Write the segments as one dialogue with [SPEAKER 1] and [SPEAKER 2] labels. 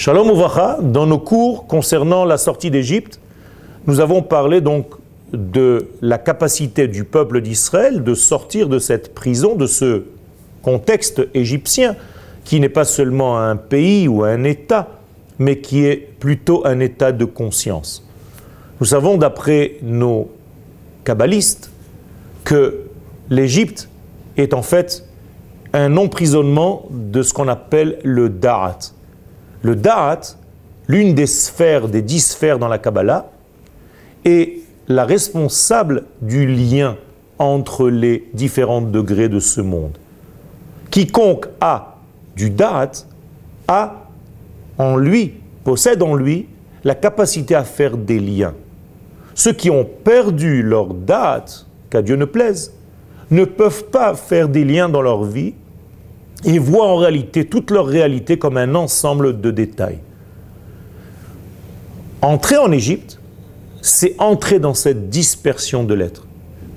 [SPEAKER 1] Shalom Uvracha, dans nos cours concernant la sortie d'Égypte, nous avons parlé donc de la capacité du peuple d'Israël de sortir de cette prison, de ce contexte égyptien, qui n'est pas seulement un pays ou un État, mais qui est plutôt un état de conscience. Nous savons, d'après nos kabbalistes, que l'Égypte est en fait un emprisonnement de ce qu'on appelle le Da'at. Le Da'at, l'une des sphères, des dix sphères dans la Kabbalah, est la responsable du lien entre les différents degrés de ce monde. Quiconque a du Da'at a en lui, possède en lui la capacité à faire des liens. Ceux qui ont perdu leur date, qu'à Dieu ne plaise, ne peuvent pas faire des liens dans leur vie et voient en réalité toute leur réalité comme un ensemble de détails. Entrer en Égypte, c'est entrer dans cette dispersion de l'être.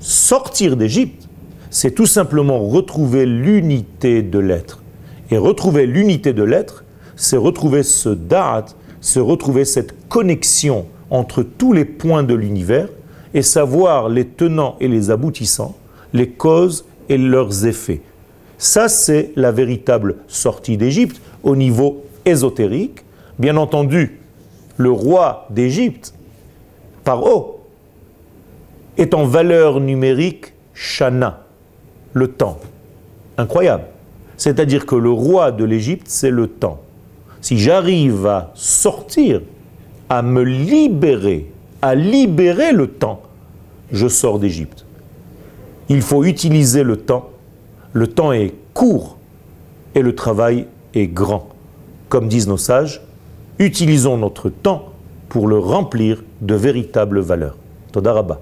[SPEAKER 1] Sortir d'Égypte, c'est tout simplement retrouver l'unité de l'être. Et retrouver l'unité de l'être, c'est retrouver ce date, c'est retrouver cette connexion entre tous les points de l'univers et savoir les tenants et les aboutissants, les causes et leurs effets. Ça, c'est la véritable sortie d'Égypte au niveau ésotérique. Bien entendu, le roi d'Égypte, Paro, est en valeur numérique Shana, le temps. Incroyable. C'est-à-dire que le roi de l'Égypte, c'est le temps. Si j'arrive à sortir, à me libérer, à libérer le temps, je sors d'Égypte. Il faut utiliser le temps. Le temps est court et le travail est grand. Comme disent nos sages, utilisons notre temps pour le remplir de véritables valeurs. Todarabah.